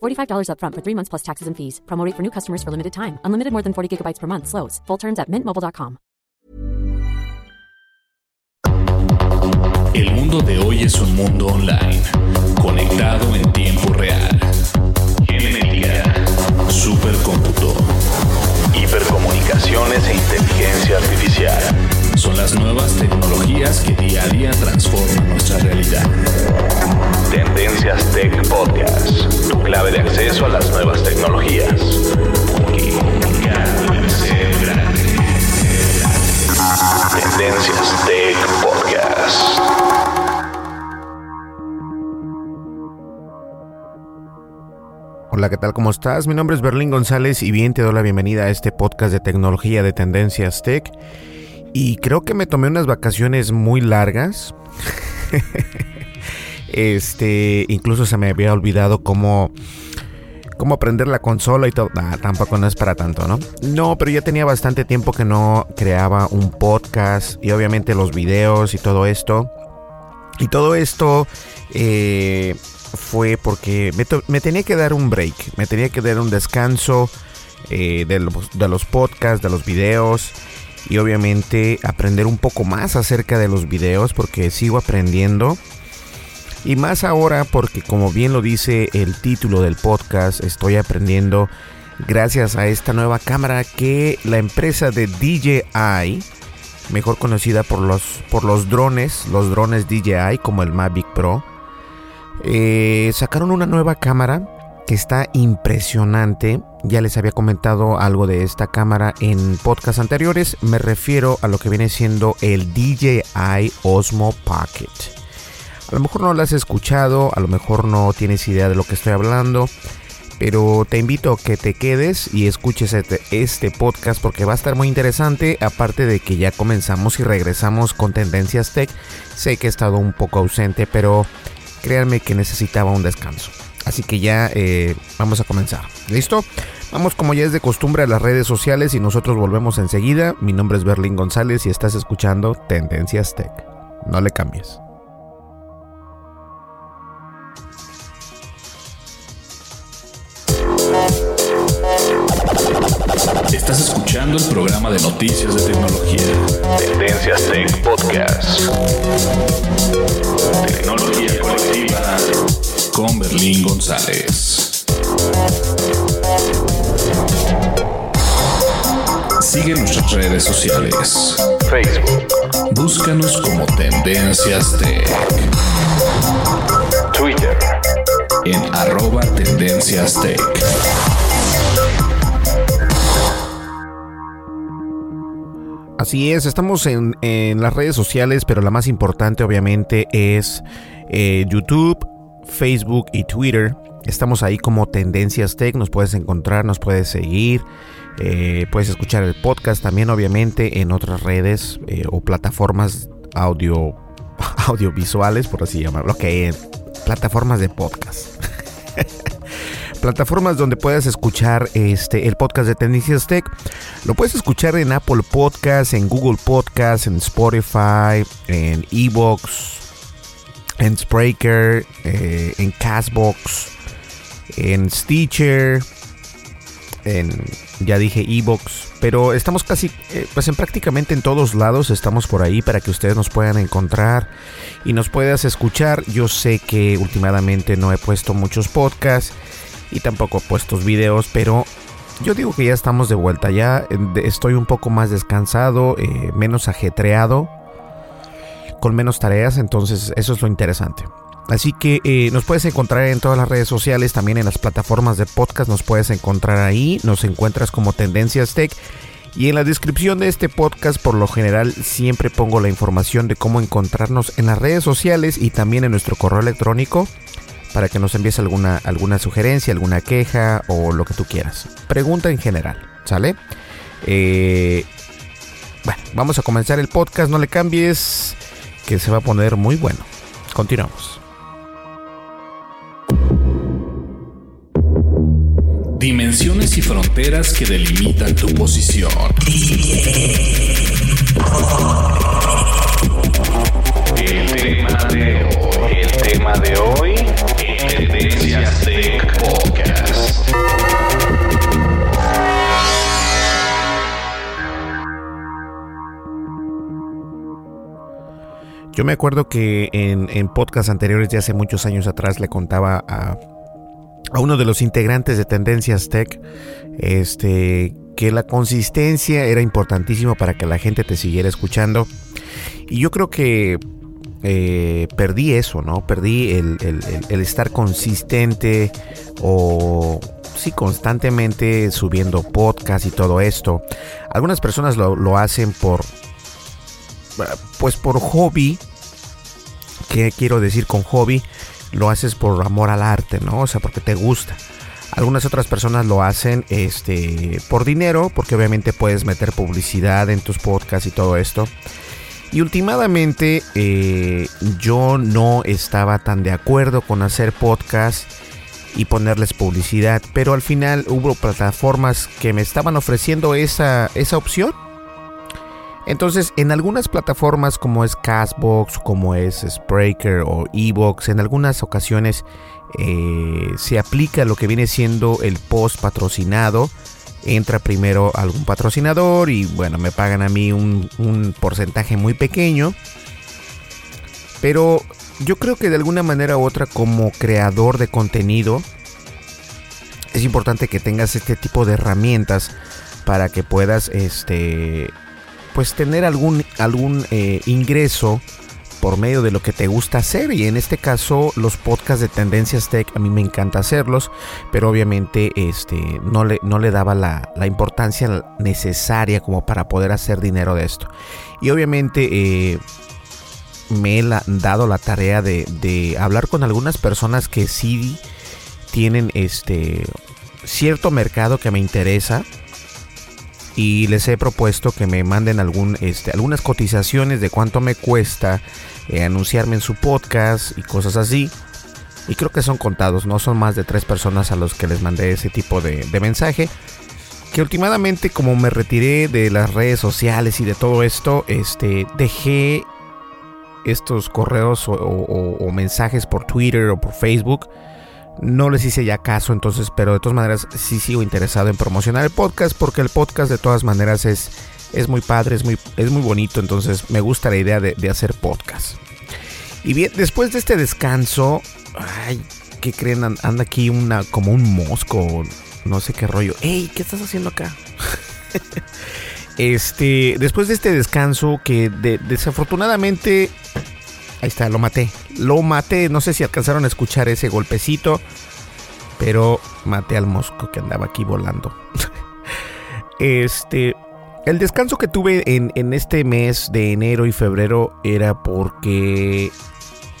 $45 upfront for three months plus taxes and fees. Promote for new customers for limited time. Unlimited more than 40 gigabytes per month. Slows. Full terms at mintmobile.com. El mundo de hoy es un mundo online, conectado en tiempo real. Genética, supercómputo, hipercomunicaciones e inteligencia artificial. Son las nuevas tecnologías que día a día transforman nuestra realidad. Tendencias Tech Podcast, tu clave de acceso a las nuevas tecnologías. Tendencias Tech Podcast. Hola, ¿qué tal? ¿Cómo estás? Mi nombre es Berlín González y bien te doy la bienvenida a este podcast de tecnología de Tendencias Tech. Y creo que me tomé unas vacaciones muy largas. este, incluso se me había olvidado cómo cómo aprender la consola y todo. Nah, tampoco no es para tanto, ¿no? No, pero ya tenía bastante tiempo que no creaba un podcast y obviamente los videos y todo esto. Y todo esto eh, fue porque me tenía que dar un break, me tenía que dar un descanso eh, de, los, de los podcasts, de los videos y obviamente aprender un poco más acerca de los videos porque sigo aprendiendo. Y más ahora porque como bien lo dice el título del podcast, estoy aprendiendo gracias a esta nueva cámara que la empresa de DJI, mejor conocida por los, por los drones, los drones DJI como el Mavic Pro, eh, sacaron una nueva cámara que está impresionante. Ya les había comentado algo de esta cámara en podcasts anteriores. Me refiero a lo que viene siendo el DJI Osmo Pocket. A lo mejor no lo has escuchado, a lo mejor no tienes idea de lo que estoy hablando, pero te invito a que te quedes y escuches este, este podcast porque va a estar muy interesante, aparte de que ya comenzamos y regresamos con Tendencias Tech. Sé que he estado un poco ausente, pero créanme que necesitaba un descanso. Así que ya eh, vamos a comenzar. ¿Listo? Vamos como ya es de costumbre a las redes sociales y nosotros volvemos enseguida. Mi nombre es Berlín González y estás escuchando Tendencias Tech. No le cambies. Estás escuchando el programa de noticias de tecnología. Tendencias Tech Podcast. Tecnología colectiva con Berlín González. Sigue nuestras redes sociales. Facebook. Búscanos como Tendencias Tech. Twitter. En arroba Tendencias Tech. Así es, estamos en, en las redes sociales, pero la más importante obviamente es eh, YouTube, Facebook y Twitter. Estamos ahí como Tendencias Tech, nos puedes encontrar, nos puedes seguir, eh, puedes escuchar el podcast también obviamente en otras redes eh, o plataformas audio audiovisuales, por así llamarlo, que plataformas de podcast. plataformas donde puedas escuchar este el podcast de Tendencias Tech. Lo puedes escuchar en Apple Podcasts, en Google Podcasts, en Spotify, en Evox, en Spreaker, eh, en Castbox, en Stitcher, en ya dije Evox, pero estamos casi eh, pues en prácticamente en todos lados estamos por ahí para que ustedes nos puedan encontrar y nos puedas escuchar. Yo sé que últimamente no he puesto muchos podcasts y tampoco he puesto videos, pero yo digo que ya estamos de vuelta, ya eh, estoy un poco más descansado, menos ajetreado, con menos tareas, entonces eso es lo interesante. Así que eh, nos puedes encontrar en todas las redes sociales, también en las plataformas de podcast, nos puedes encontrar ahí, nos encuentras como Tendencias Tech. Y en la descripción de este podcast, por lo general, siempre pongo la información de cómo encontrarnos en las redes sociales y también en nuestro correo electrónico para que nos envíes alguna, alguna sugerencia, alguna queja o lo que tú quieras. Pregunta en general, ¿sale? Eh, bueno, vamos a comenzar el podcast, no le cambies, que se va a poner muy bueno. Continuamos. Dimensiones y fronteras que delimitan tu posición. El tema de hoy, el tema de hoy, Tendencias Tech Podcast. Yo me acuerdo que en, en podcasts anteriores de hace muchos años atrás le contaba a a uno de los integrantes de Tendencias Tech, este, que la consistencia era importantísimo para que la gente te siguiera escuchando. Y yo creo que eh, perdí eso, ¿no? Perdí el, estar consistente o sí, constantemente subiendo podcast y todo esto. Algunas personas lo, lo hacen por, pues por hobby. ¿Qué quiero decir con hobby? lo haces por amor al arte, ¿no? O sea, porque te gusta. Algunas otras personas lo hacen este, por dinero, porque obviamente puedes meter publicidad en tus podcasts y todo esto. Y últimamente eh, yo no estaba tan de acuerdo con hacer podcasts y ponerles publicidad, pero al final hubo plataformas que me estaban ofreciendo esa, esa opción entonces, en algunas plataformas como es Castbox, como es Spreaker o Evox, en algunas ocasiones eh, se aplica lo que viene siendo el post patrocinado. Entra primero algún patrocinador y bueno, me pagan a mí un, un porcentaje muy pequeño. Pero yo creo que de alguna manera u otra como creador de contenido es importante que tengas este tipo de herramientas para que puedas este pues tener algún, algún eh, ingreso por medio de lo que te gusta hacer. Y en este caso los podcasts de Tendencias Tech a mí me encanta hacerlos pero obviamente este no le, no le daba la, importancia necesaria como para poder hacer dinero de esto. Y obviamente eh, me he dado la tarea de, de, hablar con algunas personas que sí tienen este cierto mercado que me interesa y les he propuesto que me manden algún, este, algunas cotizaciones de cuánto me cuesta eh, anunciarme en su podcast y cosas así. Y creo que son contados, no son más de tres personas a los que les mandé ese tipo de, mensaje. Que últimamente como me retiré de las redes sociales y de todo esto, este, dejé estos correos o mensajes por Twitter o por Facebook no les hice ya caso, entonces, pero de todas maneras sí sigo interesado en promocionar el podcast porque el podcast de todas maneras es, es muy padre, es muy, es muy bonito, entonces me gusta la idea de, hacer podcast. Y bien, después de este descanso, ay, ¿qué creen? Anda aquí una, como un mosco, no sé qué rollo. ¡Ey! ¿Qué estás haciendo acá? este, después de este descanso que desafortunadamente Ahí está, lo maté. Lo maté. No sé si alcanzaron a escuchar ese golpecito. Pero maté al mosco que andaba aquí volando. este. El descanso que tuve en, este mes de enero y febrero era porque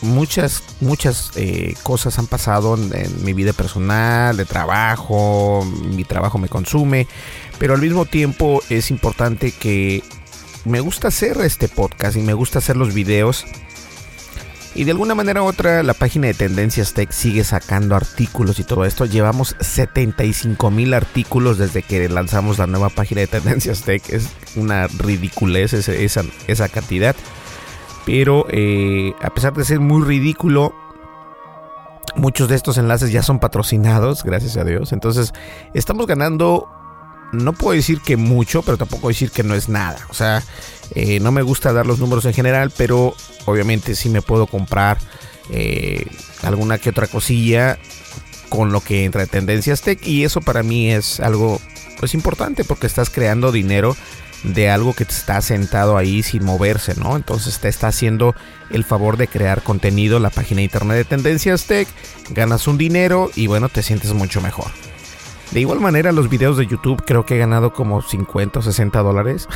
muchas, muchas eh, cosas han pasado en, en, mi vida personal, de trabajo, mi trabajo me consume, pero al mismo tiempo es importante que me gusta hacer este podcast y me gusta hacer los videos y de alguna manera u otra, la página de Tendencias Tech sigue sacando artículos y todo esto. Llevamos 75 mil artículos desde que lanzamos la nueva página de Tendencias Tech. Es una ridiculez esa, esa, cantidad. Pero eh, a pesar de ser muy ridículo, muchos de estos enlaces ya son patrocinados, gracias a Dios. Entonces, estamos ganando no puedo decir que mucho, pero tampoco decir que no es nada. O sea, eh, no me gusta dar los números en general, pero obviamente sí me puedo comprar eh, alguna que otra cosilla con lo que entra de Tendencias Tech y eso para mí es algo pues importante porque estás creando dinero de algo que está sentado ahí sin moverse, ¿no? Entonces te está haciendo el favor de crear contenido la página internet de Tendencias Tech, ganas un dinero y bueno, te sientes mucho mejor. De igual manera, los videos de YouTube creo que he ganado como 50 o 60 dólares.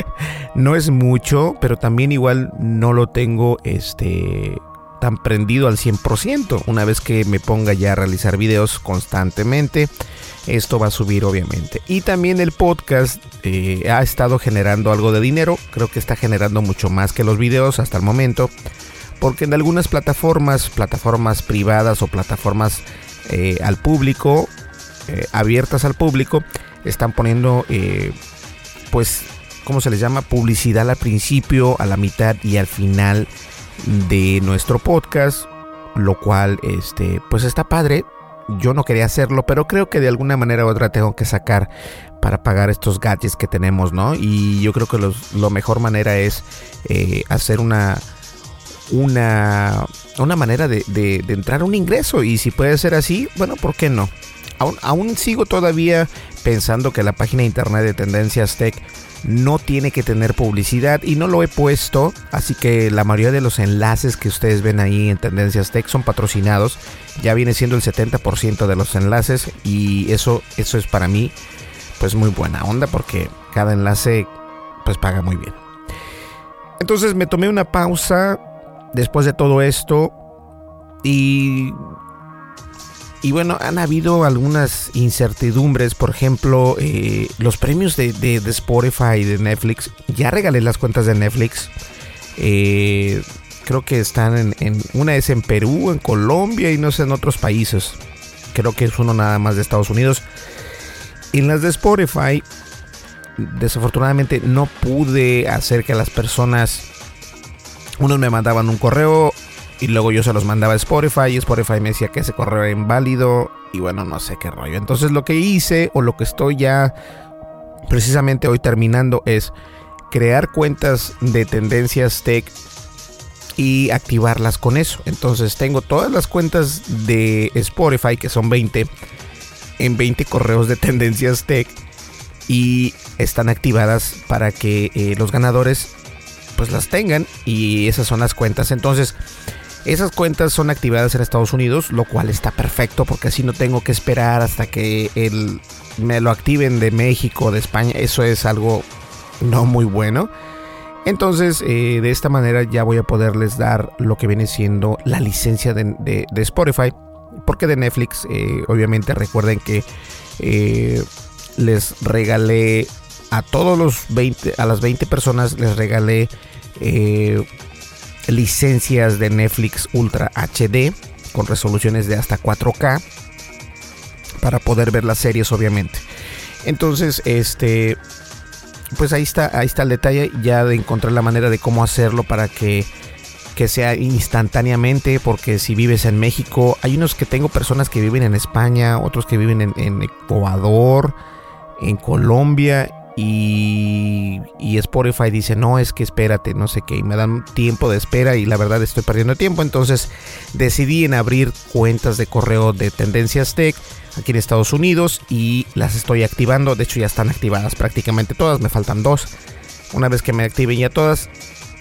no es mucho, pero también igual no lo tengo este tan prendido al 100%. Una vez que me ponga ya a realizar videos constantemente, esto va a subir obviamente. Y también el podcast eh, ha estado generando algo de dinero. Creo que está generando mucho más que los videos hasta el momento. Porque en algunas plataformas, plataformas privadas o plataformas eh, al público, eh, abiertas al público, están poniendo, pues, ¿cómo se les llama? Publicidad al principio, a la mitad y al final de nuestro podcast, lo cual, este, pues está padre. Yo no quería hacerlo, pero creo que de alguna manera u otra tengo que sacar para pagar estos gadgets que tenemos, ¿no? Y yo creo que los, lo mejor manera es eh, hacer una, una, una manera de, de, entrar un ingreso. Y si puede ser así, bueno, ¿por qué no? Aún, sigo todavía pensando que la página de internet de Tendencias Tech no tiene que tener publicidad y no lo he puesto, así que la mayoría de los enlaces que ustedes ven ahí en Tendencias Tech son patrocinados, ya viene siendo el 70% de los enlaces y eso, eso es para mí pues muy buena onda porque cada enlace pues paga muy bien. Entonces me tomé una pausa después de todo esto y y bueno, han habido algunas incertidumbres, por ejemplo, eh, los premios de, Spotify y de Netflix. Ya regalé las cuentas de Netflix. Eh, creo que están en, en, Una es en Perú, en Colombia y no sé, en otros países. Creo que es uno nada más de Estados Unidos. En las de Spotify, desafortunadamente no pude hacer que las personas... Unos me mandaban un correo, y luego yo se los mandaba a Spotify y Spotify me decía que ese correo era inválido y bueno, no sé qué rollo. Entonces lo que hice o lo que estoy ya precisamente hoy terminando es crear cuentas de tendencias tech y activarlas con eso. Entonces tengo todas las cuentas de Spotify, que son 20, en 20 correos de tendencias tech y están activadas para que eh, los ganadores pues las tengan y esas son las cuentas. Entonces esas cuentas son activadas en Estados Unidos, lo cual está perfecto porque así no tengo que esperar hasta que me lo activen de México, de España. Eso es algo no muy bueno. Entonces, eh, de esta manera ya voy a poderles dar lo que viene siendo la licencia de, de, Spotify. Porque de Netflix, eh, obviamente recuerden que eh, les regalé a todos los 20, a las 20 personas les regalé licencias de Netflix Ultra HD con resoluciones de hasta 4K para poder ver las series obviamente. Entonces, este pues ahí está, ahí está el detalle ya de encontrar la manera de cómo hacerlo para que que sea instantáneamente, porque si vives en México, hay unos que tengo personas que viven en España, otros que viven en, en Ecuador, en Colombia, y, y, Spotify dice, no, es que espérate, no sé qué, y me dan tiempo de espera y la verdad estoy perdiendo tiempo, entonces decidí en abrir cuentas de correo de Tendencias Tech aquí en Estados Unidos y las estoy activando, de hecho ya están activadas prácticamente todas, me faltan dos, una vez que me activen ya todas,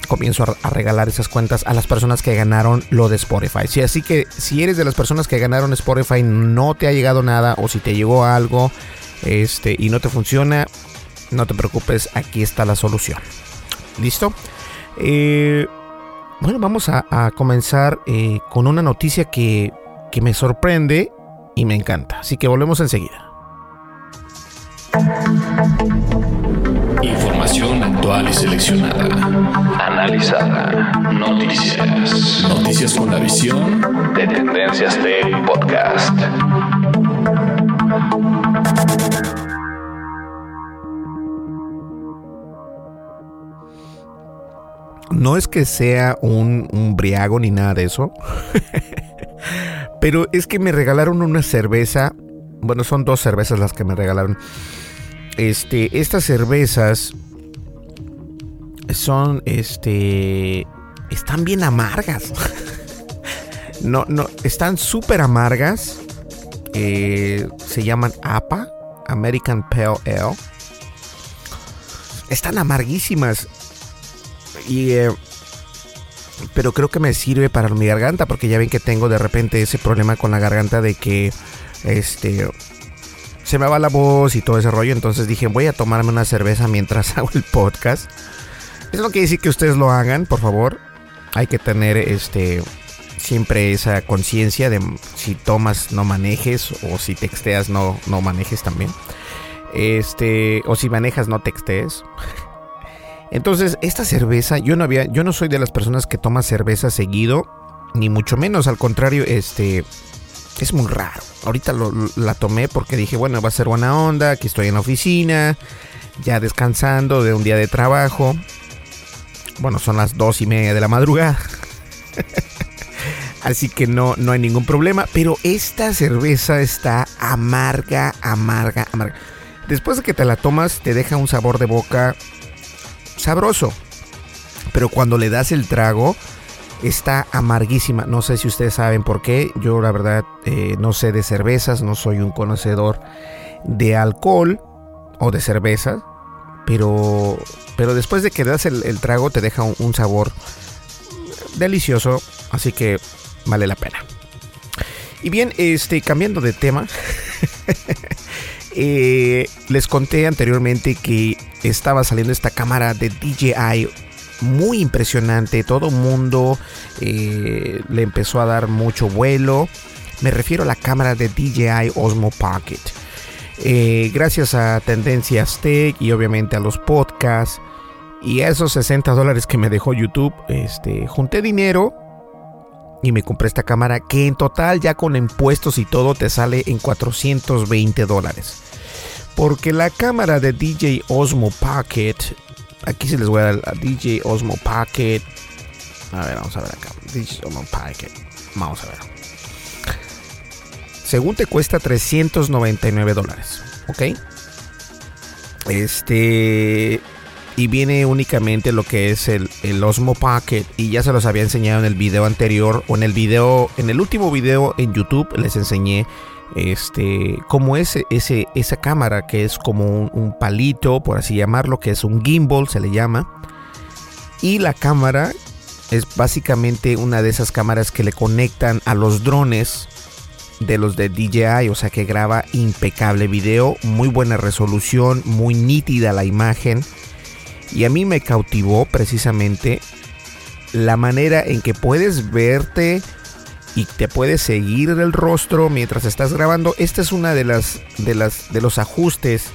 comienzo a, regalar esas cuentas a las personas que ganaron lo de Spotify, sí, así que si eres de las personas que ganaron Spotify, no te ha llegado nada o si te llegó algo este, y no te funciona, no te preocupes, aquí está la solución. ¿Listo? Eh, bueno, vamos a, a comenzar eh, con una noticia que, que me sorprende y me encanta. Así que volvemos enseguida. Información actual y seleccionada. Analizada. Noticias. Noticias con la visión de Tendencias Tech Podcast. No es que sea un, un briago ni nada de eso. Pero es que me regalaron una cerveza. Bueno, son dos cervezas las que me regalaron. Este, estas cervezas son, este, están bien amargas. no, no, están súper amargas. Eh, se llaman APA. American Pale Ale. Están amarguísimas. Y, eh, pero creo que me sirve para mi garganta porque ya ven que tengo de repente ese problema con la garganta de que este se me va la voz y todo ese rollo. Entonces dije, voy a tomarme una cerveza mientras hago el podcast. Eso no quiere decir que ustedes lo hagan, por favor. Hay que tener este siempre esa conciencia de si tomas no manejes o si texteas no, no manejes también. Este, o si manejas no textees. Entonces, esta cerveza, yo no había, yo no soy de las personas que toma cerveza seguido, ni mucho menos, al contrario, este, es muy raro. Ahorita la tomé porque dije, bueno, va a ser buena onda, aquí estoy en la oficina, ya descansando de un día de trabajo. Bueno, son las dos y media de la madrugada. Así que no, no hay ningún problema. Pero esta cerveza está amarga, amarga, amarga. Después de que te la tomas, te deja un sabor de boca sabroso. Pero cuando le das el trago, está amarguísima. No sé si ustedes saben por qué. Yo la verdad eh, no sé de cervezas, no soy un conocedor de alcohol o de cerveza. Pero, pero después de que das el, trago te deja un, sabor delicioso. Así que vale la pena. Y bien, este, cambiando de tema. Eh, les conté anteriormente que estaba saliendo esta cámara de DJI muy impresionante. Todo mundo eh, le empezó a dar mucho vuelo. Me refiero a la cámara de DJI Osmo Pocket. Eh, gracias a Tendencias Tech y obviamente a los podcasts y a esos 60 dólares que me dejó YouTube, este, junté dinero y me compré esta cámara que en total ya con impuestos y todo te sale en 420 dólares. Porque la cámara de DJ Osmo Pocket Aquí se les voy a dar a DJ Osmo Pocket. A ver, vamos a ver acá. DJ Osmo Pocket. Vamos a ver. Según te cuesta 399 dólares. ¿Ok? Este. Y viene únicamente lo que es el, el, Osmo Pocket. Y ya se los había enseñado en el video anterior. O en el video. En el último video en YouTube les enseñé este, como ese, ese, esa cámara que es como un, palito, por así llamarlo, que es un gimbal, se le llama. Y la cámara es básicamente una de esas cámaras que le conectan a los drones de los de DJI, o sea que graba impecable video, muy buena resolución, muy nítida la imagen. Y a mí me cautivó precisamente la manera en que puedes verte y te puedes seguir el rostro mientras estás grabando. Esta es una de las de las de los ajustes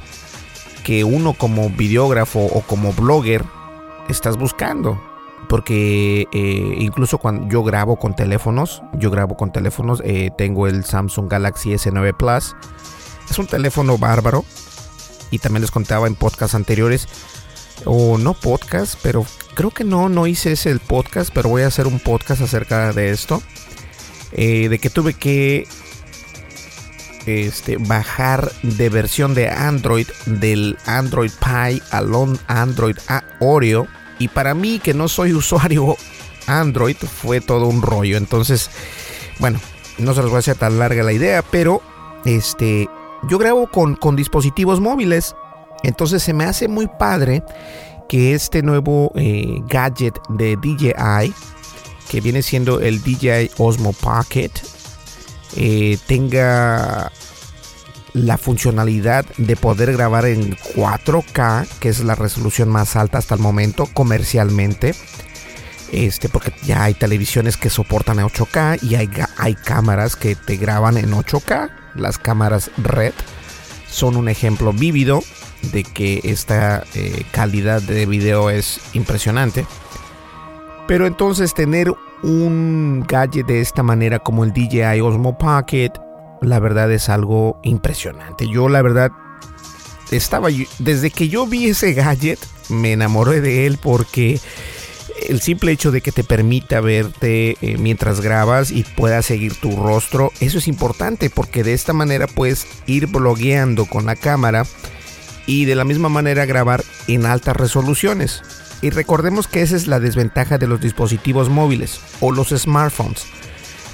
que uno como videógrafo o como blogger estás buscando. Porque eh, incluso cuando yo grabo con teléfonos, yo grabo con teléfonos, eh, tengo el Samsung Galaxy S9 Plus. Es un teléfono bárbaro. Y también les contaba en podcasts anteriores, o no podcast, pero creo que no, no hice ese podcast, pero voy a hacer un podcast acerca de esto. Eh, de que tuve que este, bajar de versión de Android del Android Pie al Android a Oreo. Y para mí, que no soy usuario Android, fue todo un rollo. Entonces, bueno, no se los voy a hacer tan larga la idea, pero este, yo grabo con, con dispositivos móviles. Entonces se me hace muy padre que este nuevo eh, gadget de DJI que viene siendo el DJI Osmo Pocket, eh, tenga la funcionalidad de poder grabar en 4K, que es la resolución más alta hasta el momento comercialmente. Este, porque ya hay televisiones que soportan a 8K y hay, hay cámaras que te graban en 8K. Las cámaras Red son un ejemplo vívido de que esta eh, calidad de video es impresionante. Pero entonces tener un gadget de esta manera como el DJI Osmo Pocket, la verdad es algo impresionante. Yo la verdad estaba desde que yo vi ese gadget me enamoré de él porque el simple hecho de que te permita verte eh, mientras grabas y puedas seguir tu rostro, eso es importante porque de esta manera puedes ir blogueando con la cámara y de la misma manera grabar en altas resoluciones. Y recordemos que esa es la desventaja de los dispositivos móviles o los smartphones.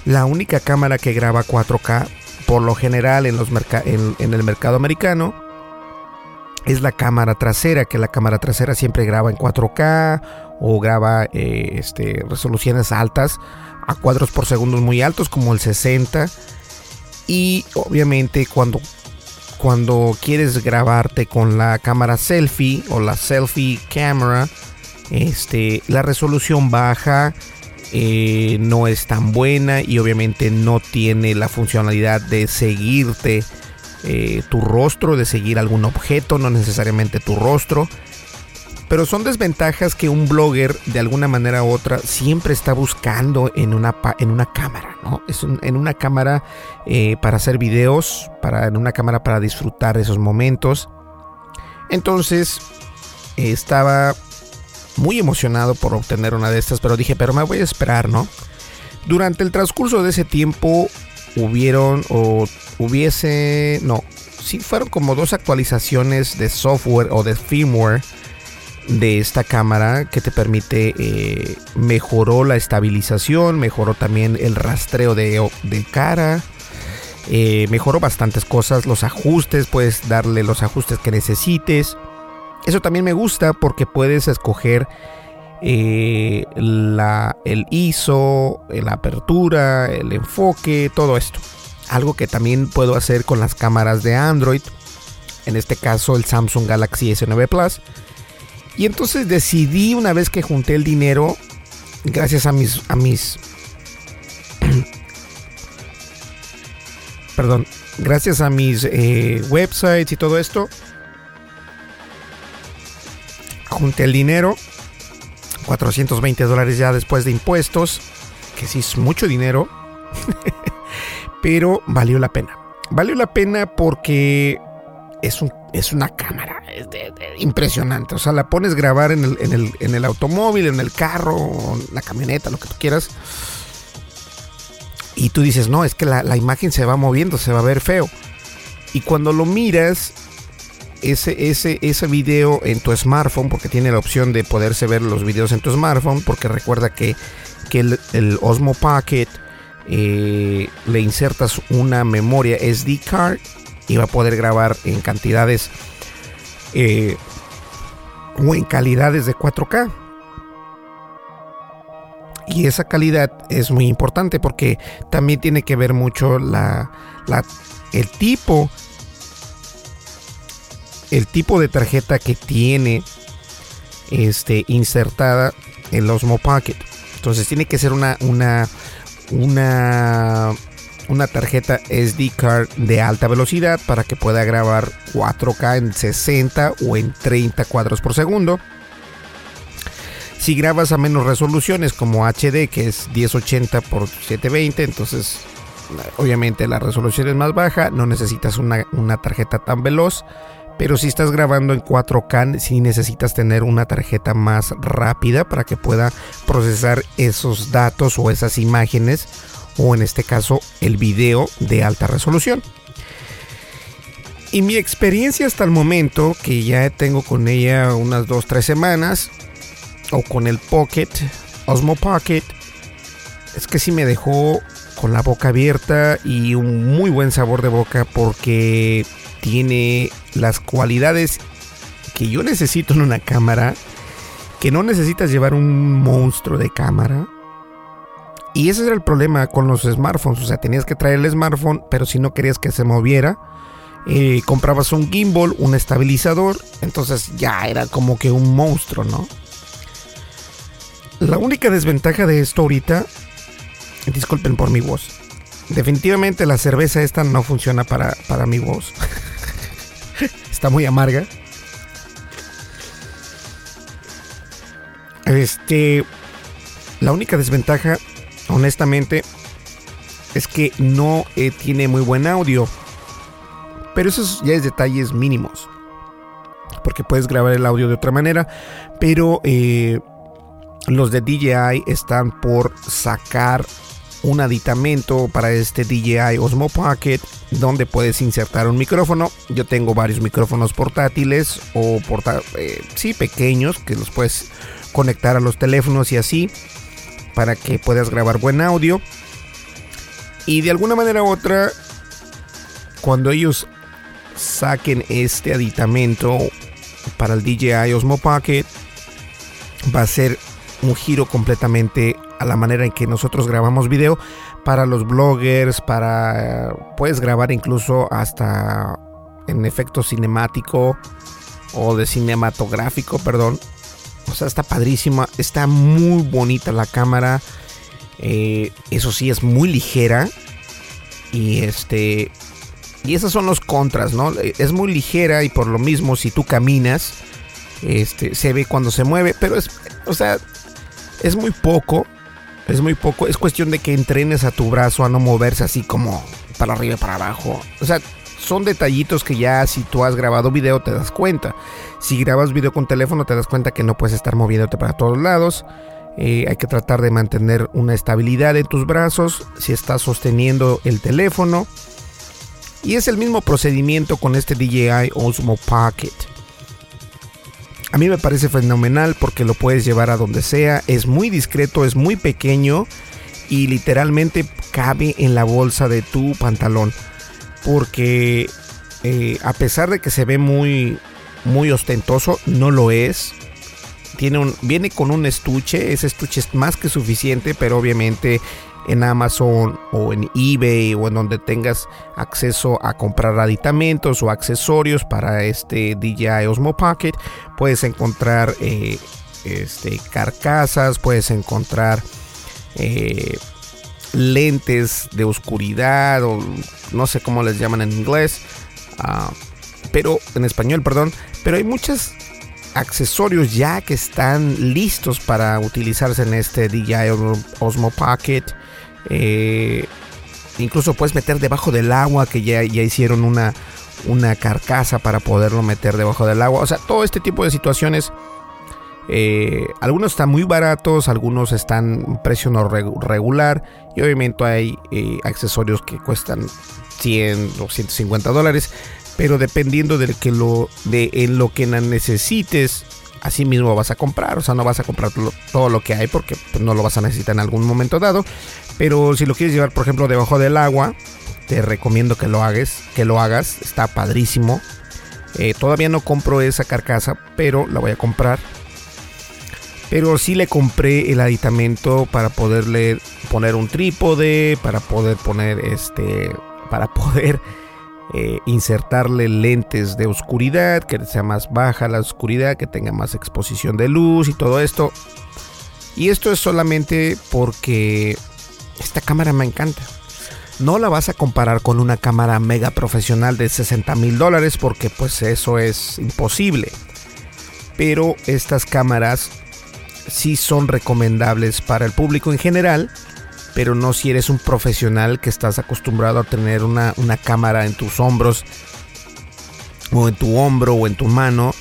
La única cámara que graba 4K, por lo general en, los en, el mercado americano, es la cámara trasera, que la cámara trasera siempre graba en 4K o graba eh, este, resoluciones altas a cuadros por segundo muy altos como el 60 y obviamente cuando cuando quieres grabarte con la cámara selfie o la selfie camera este la resolución baja eh, no es tan buena y obviamente no tiene la funcionalidad de seguirte eh, tu rostro, de seguir algún objeto, no necesariamente tu rostro. Pero son desventajas que un blogger de alguna manera u otra siempre está buscando en una, en una cámara, ¿no? Es en una cámara eh, para hacer videos, para, en una cámara para disfrutar esos momentos. Entonces estaba muy emocionado por obtener una de estas, pero dije, pero me voy a esperar, ¿no? Durante el transcurso de ese tiempo hubieron o hubiese, no, sí fueron como dos actualizaciones de software o de firmware de esta cámara que te permite eh, mejoró la estabilización, mejoró también el rastreo de, de cara, eh, mejoró bastantes cosas, los ajustes, puedes darle los ajustes que necesites. Eso también me gusta porque puedes escoger eh, la, el ISO, la apertura, el enfoque, todo esto. Algo que también puedo hacer con las cámaras de Android. En este caso el Samsung Galaxy S9 Plus. Y entonces decidí una vez que junté el dinero, gracias a mis, a mis, perdón, gracias a mis eh, websites y todo esto, junté el dinero, 420 dólares ya después de impuestos, que sí es mucho dinero, pero valió la pena. Valió la pena porque es, un, es una cámara impresionante. O sea, la pones grabar en el, en, el, en el automóvil, en el carro, la camioneta, lo que tú quieras. Y tú dices, no, es que la, la imagen se va moviendo, se va a ver feo. Y cuando lo miras, ese, ese, ese video en tu smartphone, porque tiene la opción de poderse ver los videos en tu smartphone, porque recuerda que, el, Osmo Pocket eh, le insertas una memoria SD card y va a poder grabar en cantidades eh, o en calidades de 4K. Y esa calidad es muy importante porque también tiene que ver mucho la, la el tipo el tipo de tarjeta que tiene este, insertada el Osmo Pocket. Entonces tiene que ser una, una, una, una tarjeta SD card de alta velocidad para que pueda grabar 4K en 60 o en 30 cuadros por segundo. Si grabas a menos resoluciones como HD, que es 1080 x 720, entonces obviamente la resolución es más baja, no necesitas una, una tarjeta tan veloz. Pero si estás grabando en 4K, si necesitas tener una tarjeta más rápida para que pueda procesar esos datos o esas imágenes, o en este caso el video de alta resolución. Y mi experiencia hasta el momento, que ya tengo con ella unas 2-3 semanas, o con el Pocket, Osmo Pocket, es que sí me dejó con la boca abierta y un muy buen sabor de boca porque tiene las cualidades que yo necesito en una cámara, que no necesitas llevar un monstruo de cámara. Y ese era el problema con los smartphones, o sea, tenías que traer el smartphone, pero si no querías que se moviera, eh, comprabas un gimbal, un estabilizador, entonces ya era como que un monstruo, ¿no? La única desventaja de esto ahorita, disculpen por mi voz, definitivamente la cerveza esta no funciona para, para mi voz. Está muy amarga. Este. La única desventaja, honestamente, es que no eh, tiene muy buen audio. Pero eso ya es detalles mínimos. Porque puedes grabar el audio de otra manera. Pero eh, los de DJI están por sacar un aditamento para este DJI Osmo Pocket donde puedes insertar un micrófono. Yo tengo varios micrófonos portátiles o porta eh, sí, pequeños que los puedes conectar a los teléfonos y así para que puedas grabar buen audio. Y de alguna manera u otra, cuando ellos saquen este aditamento para el DJI Osmo Pocket va a ser un giro completamente a la manera en que nosotros grabamos video para los bloggers, para puedes grabar incluso hasta en efecto cinemático o de cinematográfico, perdón. O sea, está padrísima, está muy bonita la cámara. Eh, eso sí, es muy ligera. Y este. Y esos son los contras, ¿no? Es muy ligera y por lo mismo, si tú caminas, este, se ve cuando se mueve. Pero es. O sea, es muy poco. Es muy poco. Es cuestión de que entrenes a tu brazo a no moverse así como para arriba y para abajo. O sea, son detallitos que ya si tú has grabado video te das cuenta. Si grabas video con teléfono te das cuenta que no puedes estar moviéndote para todos lados. Eh, hay que tratar de mantener una estabilidad en tus brazos si estás sosteniendo el teléfono. Y es el mismo procedimiento con este DJI Osmo Pocket. A mí me parece fenomenal porque lo puedes llevar a donde sea. Es muy discreto, es muy pequeño y literalmente cabe en la bolsa de tu pantalón porque eh, a pesar de que se ve muy, muy ostentoso, no lo es. Tiene un, viene con un estuche, ese estuche es más que suficiente, pero obviamente en Amazon o en eBay o en donde tengas acceso a comprar aditamentos o accesorios para este DJI Osmo Pocket, puedes encontrar eh, este, carcasas, puedes encontrar eh, lentes de oscuridad o no sé cómo les llaman en inglés, ah, pero en español, perdón, pero hay muchos accesorios ya que están listos para utilizarse en este DJI Osmo Pocket. Eh, incluso puedes meter debajo del agua, que ya, ya hicieron una, una carcasa para poderlo meter debajo del agua. O sea, todo este tipo de situaciones eh, algunos están muy baratos, algunos están en precio no regular y obviamente hay eh, accesorios que cuestan 100 o 150 dólares, pero dependiendo lo, de en lo que necesites, así mismo vas a comprar, o sea, no vas a comprar todo lo que hay porque pues, no lo vas a necesitar en algún momento dado, pero si lo quieres llevar, por ejemplo, debajo del agua, te recomiendo que lo hagas, que lo hagas, está padrísimo. Eh, todavía no compro esa carcasa, pero la voy a comprar. Pero sí le compré el aditamento para poderle poner un trípode, para poder poner este, para poder eh, insertarle lentes de oscuridad, que sea más baja la oscuridad, que tenga más exposición de luz y todo esto. Y esto es solamente porque esta cámara me encanta. No la vas a comparar con una cámara mega profesional de 60 mil dólares porque pues eso es imposible. Pero estas cámaras sí son recomendables para el público en general, pero no si eres un profesional que estás acostumbrado a tener una, cámara en tus hombros o en tu hombro o en tu mano.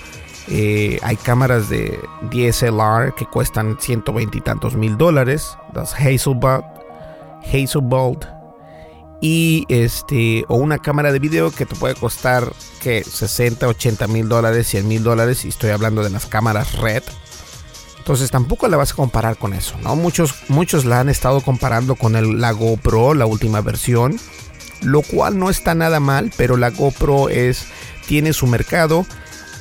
Eh, hay cámaras de DSLR que cuestan 120 y tantos mil dólares, las Hazelbolt, Hazelbolt y este o una cámara de video que te puede costar que 60, 80 mil dólares, 100 mil dólares y estoy hablando de las cámaras red entonces tampoco la vas a comparar con eso, ¿no? Muchos, muchos la han estado comparando con el, la GoPro, la última versión, lo cual no está nada mal, pero la GoPro es, tiene su mercado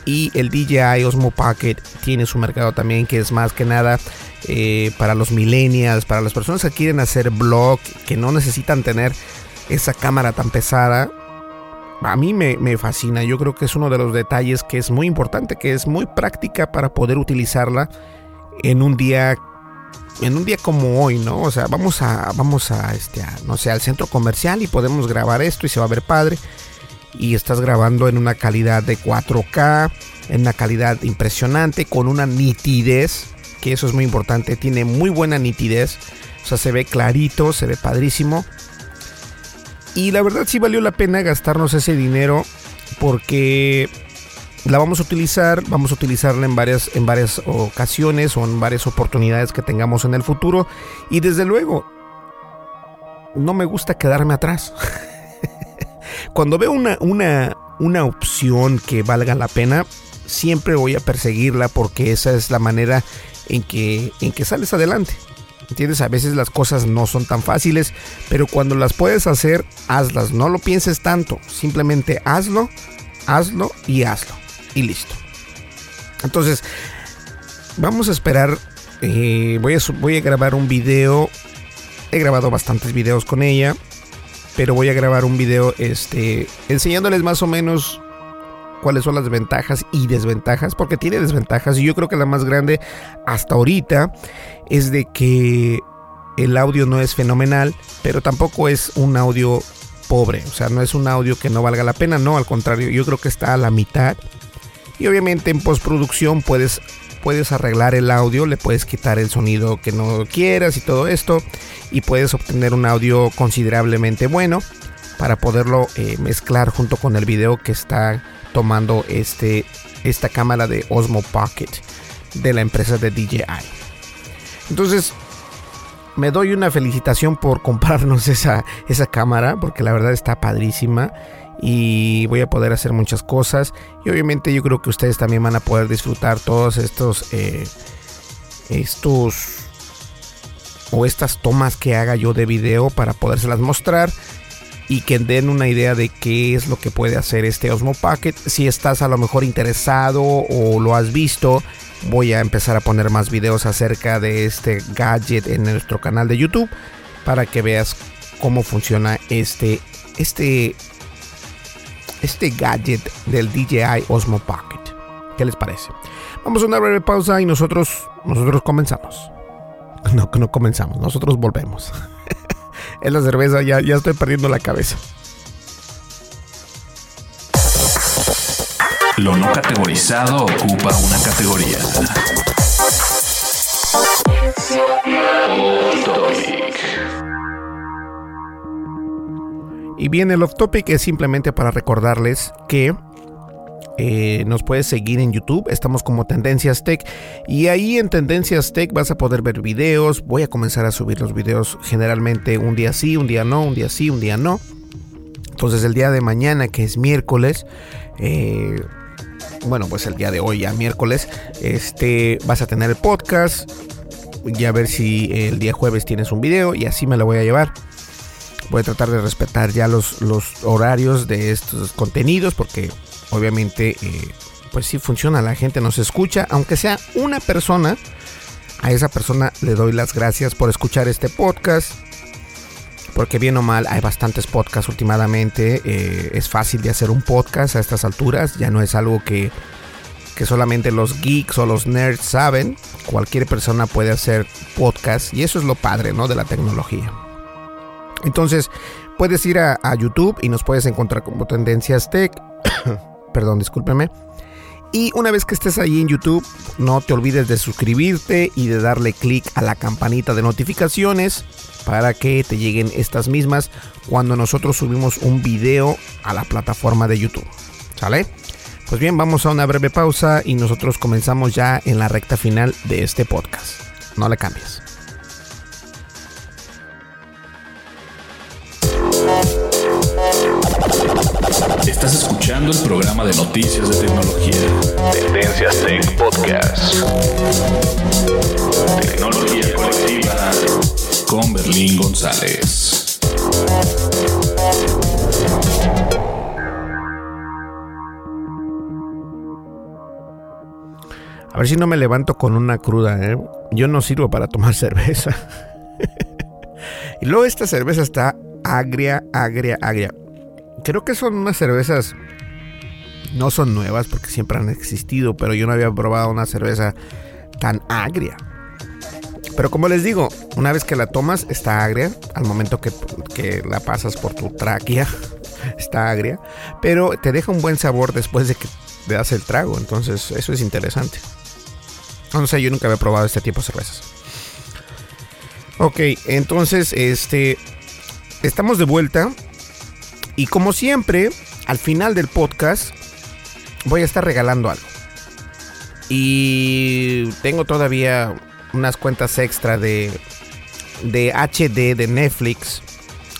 y el DJI Osmo Pocket tiene su mercado también, que es más que nada eh, para los millennials, para las personas que quieren hacer blog, que no necesitan tener esa cámara tan pesada. A mí me, me, fascina, yo creo que es uno de los detalles que es muy importante, que es muy práctica para poder utilizarla en un día en un día como hoy, ¿no? O sea, vamos a vamos a este no sé, al centro comercial y podemos grabar esto y se va a ver padre y estás grabando en una calidad de 4K, en una calidad impresionante con una nitidez, que eso es muy importante, tiene muy buena nitidez, o sea, se ve clarito, se ve padrísimo. Y la verdad sí valió la pena gastarnos ese dinero porque la vamos a utilizar, vamos a utilizarla en varias, en varias ocasiones o en varias oportunidades que tengamos en el futuro. Y desde luego, no me gusta quedarme atrás. Cuando veo una, una, una opción que valga la pena, siempre voy a perseguirla porque esa es la manera en que, en que sales adelante. ¿Entiendes? A veces las cosas no son tan fáciles, pero cuando las puedes hacer, hazlas. No lo pienses tanto, simplemente hazlo, hazlo y hazlo y listo. Entonces, vamos a esperar. eh, voy, a, voy a grabar un video. He grabado bastantes videos con ella. Pero voy a grabar un video este, enseñándoles más o menos cuáles son las ventajas y desventajas. Porque tiene desventajas. Y yo creo que la más grande hasta ahorita es de que el audio no es fenomenal. Pero tampoco es un audio pobre. O sea, no es un audio que no valga la pena. No, al contrario, yo creo que está a la mitad. Y obviamente en postproducción puedes, puedes arreglar el audio, le puedes quitar el sonido que no quieras y todo esto. Y puedes obtener un audio considerablemente bueno para poderlo eh, mezclar junto con el video que está tomando este, esta cámara de Osmo Pocket de la empresa de DJI. Entonces, me doy una felicitación por comprarnos esa, esa cámara porque la verdad está padrísima y voy a poder hacer muchas cosas y obviamente yo creo que ustedes también van a poder disfrutar todos estos eh, estos o estas tomas que haga yo de video para podérselas mostrar y que den una idea de qué es lo que puede hacer este Osmo Pocket. Si estás a lo mejor interesado o lo has visto, voy a empezar a poner más videos acerca de este gadget en nuestro canal de YouTube para que veas cómo funciona este este este gadget del DJI Osmo Pocket. ¿Qué les parece? Vamos a una breve pausa y nosotros nosotros comenzamos. No, no comenzamos, nosotros volvemos. es la cerveza, ya, ya estoy perdiendo la cabeza. Lo no categorizado ocupa una categoría. Y bien, el off topic es simplemente para recordarles que eh, nos puedes seguir en YouTube, estamos como Tendencias Tech. Y ahí en Tendencias Tech vas a poder ver videos, voy a comenzar a subir los videos generalmente un día sí, un día no, un día sí, un día no. Entonces el día de mañana, que es miércoles, eh, bueno, pues el día de hoy, ya miércoles, este, vas a tener el podcast, ya a ver si el día jueves tienes un video y así me lo voy a llevar voy a tratar de respetar ya los, los horarios de estos contenidos porque obviamente eh, pues sí funciona, la gente nos escucha, aunque sea una persona, a esa persona le doy las gracias por escuchar este podcast. Porque bien o mal hay bastantes podcasts últimamente. eh, es fácil de hacer un podcast a estas alturas. Ya no es algo que, que solamente los geeks o los nerds saben. Cualquier persona puede hacer podcast. Y eso es lo padre ¿no? de la tecnología. Entonces, puedes ir a, YouTube y nos puedes encontrar como Tendencias Tech. Perdón, discúlpeme. Y una vez que estés ahí en YouTube, no te olvides de suscribirte y de darle clic a la campanita de notificaciones para que te lleguen estas mismas cuando nosotros subimos un video a la plataforma de YouTube. ¿Sale? Pues bien, vamos a una breve pausa y nosotros comenzamos ya en la recta final de este podcast. No le cambies. Estás escuchando el programa de noticias de tecnología. Tendencias Tech Podcast. Tecnología colectiva con Berlín González. A ver si no me levanto con una cruda, ¿eh? Yo no sirvo para tomar cerveza. y luego esta cerveza está agria, agria, agria. Creo que son unas cervezas... No son nuevas porque siempre han existido, pero yo no había probado una cerveza tan agria. Pero como les digo, una vez que la tomas está agria, al momento que, que la pasas por tu tráquea, está agria, pero te deja un buen sabor después de que te das el trago, entonces eso es interesante. No sé, yo nunca había probado este tipo de cervezas. Ok, entonces, este. Estamos de vuelta. Y como siempre, al final del podcast, voy a estar regalando algo. Y tengo todavía unas cuentas extra de, de HD de Netflix.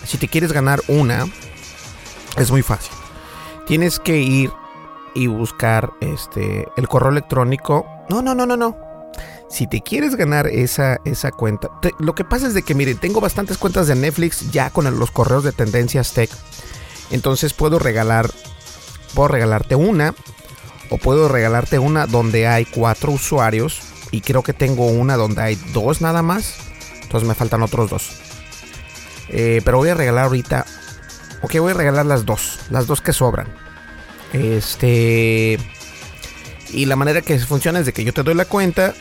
Si te quieres ganar una, es muy fácil. Tienes que ir y buscar este el correo electrónico. No, no, no, no, no. Si te quieres ganar esa, esa cuenta, lo que pasa es de que miren, tengo bastantes cuentas de Netflix ya con los correos de Tendencias Tech. Entonces puedo regalar, puedo regalarte una o puedo regalarte una donde hay cuatro usuarios y creo que tengo una donde hay dos nada más. Entonces me faltan otros dos. Eh, pero voy a regalar ahorita. Ok, voy a regalar las dos. Las dos que sobran. Este. Y la manera que funciona es de que yo te doy la cuenta.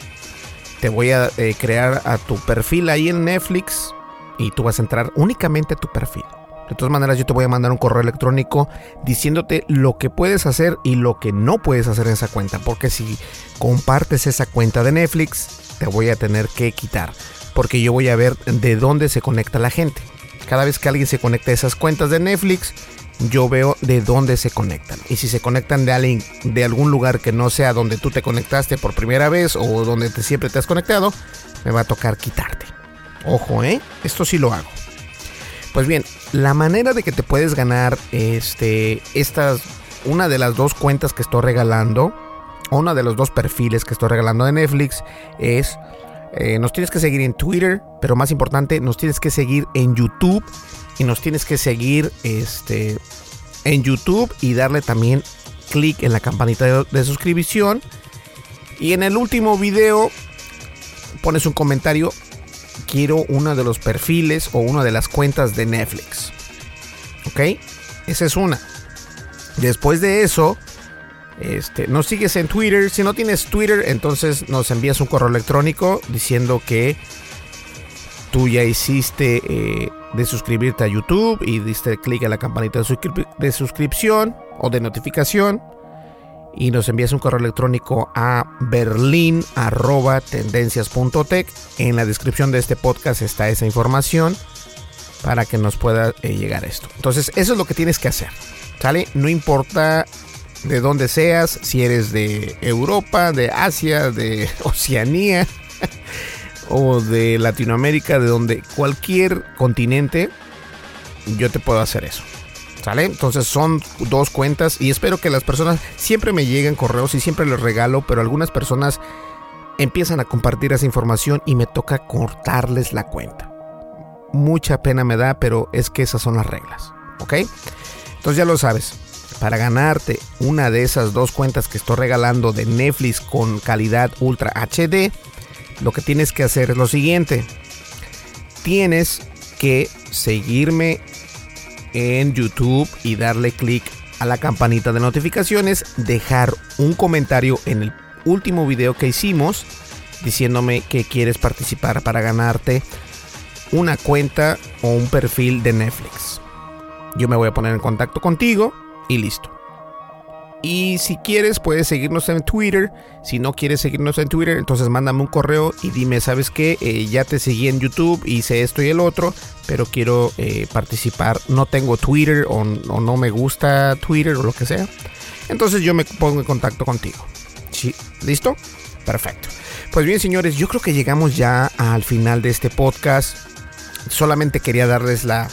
Te voy a eh, crear a tu perfil ahí en Netflix. Y tú vas a entrar únicamente a tu perfil. De todas maneras, yo te voy a mandar un correo electrónico diciéndote lo que puedes hacer y lo que no puedes hacer en esa cuenta. Porque si compartes esa cuenta de Netflix, te voy a tener que quitar. Porque yo voy a ver de dónde se conecta la gente. Cada vez que alguien se conecta a esas cuentas de Netflix, yo veo de dónde se conectan. Y si se conectan de, alguien, de algún lugar que no sea donde tú te conectaste por primera vez o donde te, siempre te has conectado, me va a tocar quitarte. Ojo, ¿eh? Esto sí lo hago. Pues bien, la manera de que te puedes ganar este, estas, una de las dos cuentas que estoy regalando, una de los dos perfiles que estoy regalando de Netflix, es eh, nos tienes que seguir en Twitter, pero más importante, nos tienes que seguir en YouTube y nos tienes que seguir este, en YouTube y darle también clic en la campanita de, de suscripción. Y en el último video pones un comentario quiero uno de los perfiles o una de las cuentas de Netflix. ¿Ok? Esa es una. Después de eso, este, nos sigues en Twitter. Si no tienes Twitter, entonces nos envías un correo electrónico diciendo que tú ya hiciste eh, de suscribirte a YouTube y diste clic en la campanita de suscripción o de notificación y nos envías un correo electrónico a berlin.tendencias.tech. En la descripción de este podcast está esa información para que nos pueda eh, llegar esto. Entonces, eso es lo que tienes que hacer. ¿Sale? No importa de dónde seas, si eres de Europa, de Asia, de Oceanía o de Latinoamérica, de donde cualquier continente, yo te puedo hacer eso. ¿Sale? Entonces son dos cuentas y espero que las personas siempre me lleguen correos y siempre les regalo, pero algunas personas empiezan a compartir esa información y me toca cortarles la cuenta. Mucha pena me da, pero es que esas son las reglas, ¿ok? Entonces ya lo sabes, para ganarte una de esas dos cuentas que estoy regalando de Netflix con calidad Ultra HD, lo que tienes que hacer es lo siguiente. Tienes que seguirme en YouTube y darle clic a la campanita de notificaciones, dejar un comentario en el último video que hicimos diciéndome que quieres participar para ganarte una cuenta o un perfil de Netflix. Yo me voy a poner en contacto contigo y listo. Y si quieres, puedes seguirnos en Twitter. Si no quieres seguirnos en Twitter, entonces mándame un correo y dime, ¿sabes qué? Eh, ya te seguí en YouTube, hice esto y el otro, pero quiero eh, participar. No tengo Twitter o, o, no me gusta Twitter o lo que sea. Entonces yo me pongo en contacto contigo. ¿Sí? ¿Listo? Perfecto. Pues bien, señores, yo creo que llegamos ya al final de este podcast. Solamente quería darles la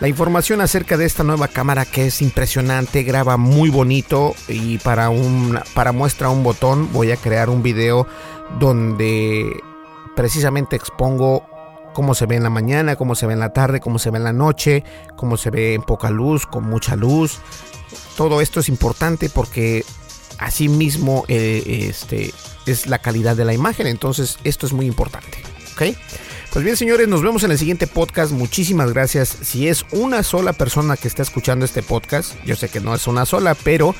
la información acerca de esta nueva cámara que es impresionante, graba muy bonito y para, un, para muestra un botón voy a crear un video donde precisamente expongo cómo se ve en la mañana, cómo se ve en la tarde, cómo se ve en la noche, cómo se ve en poca luz, con mucha luz. Todo esto es importante porque así mismo eh, este, es la calidad de la imagen, entonces esto es muy importante. ¿ok? Pues bien, señores, nos vemos en el siguiente podcast. Muchísimas gracias. Si es una sola persona que está escuchando este podcast, yo sé que no es una sola, pero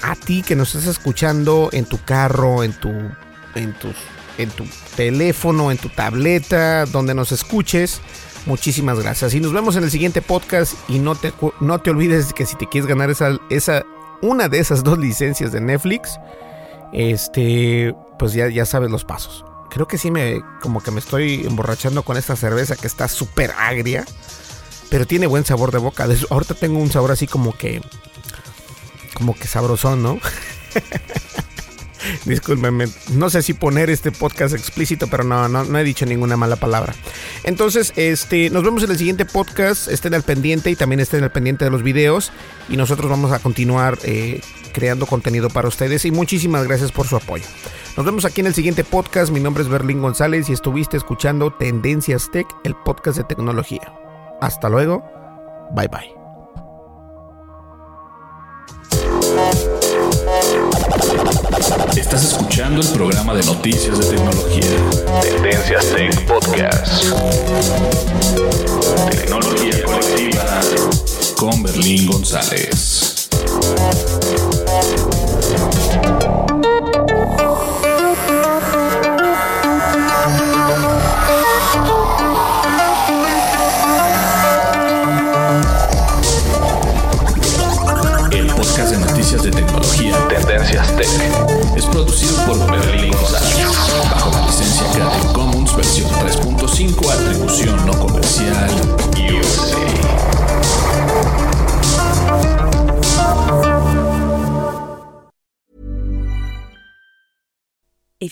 a ti que nos estás escuchando en tu carro, en tu, en en tu teléfono, en tu tableta, donde nos escuches, muchísimas gracias. Y nos vemos en el siguiente podcast. Y no te, no te olvides que si te quieres ganar esa, esa, una de esas dos licencias de Netflix, este, pues ya, ya sabes los pasos creo que sí me, como que me estoy emborrachando con esta cerveza que está súper agria, pero tiene buen sabor de boca. Ahorita tengo un sabor así como que, como que sabrosón, ¿no? Discúlpenme, no sé si poner este podcast explícito, pero no, no, he dicho ninguna mala palabra. Entonces, este, nos vemos en el siguiente podcast. Estén al pendiente y también estén al pendiente de los videos. Y nosotros vamos a continuar eh, creando contenido para ustedes. Y muchísimas gracias por su apoyo. Nos vemos aquí en el siguiente podcast. Mi nombre es Berlín González y estuviste escuchando Tendencias Tech, el podcast de tecnología. Hasta luego. Bye bye. Estás escuchando el programa de noticias de tecnología. Tendencias Tech Podcast. Tecnología colectiva con Berlín González. Bajo la licencia Creative Commons versión 3.5 atribución no comercial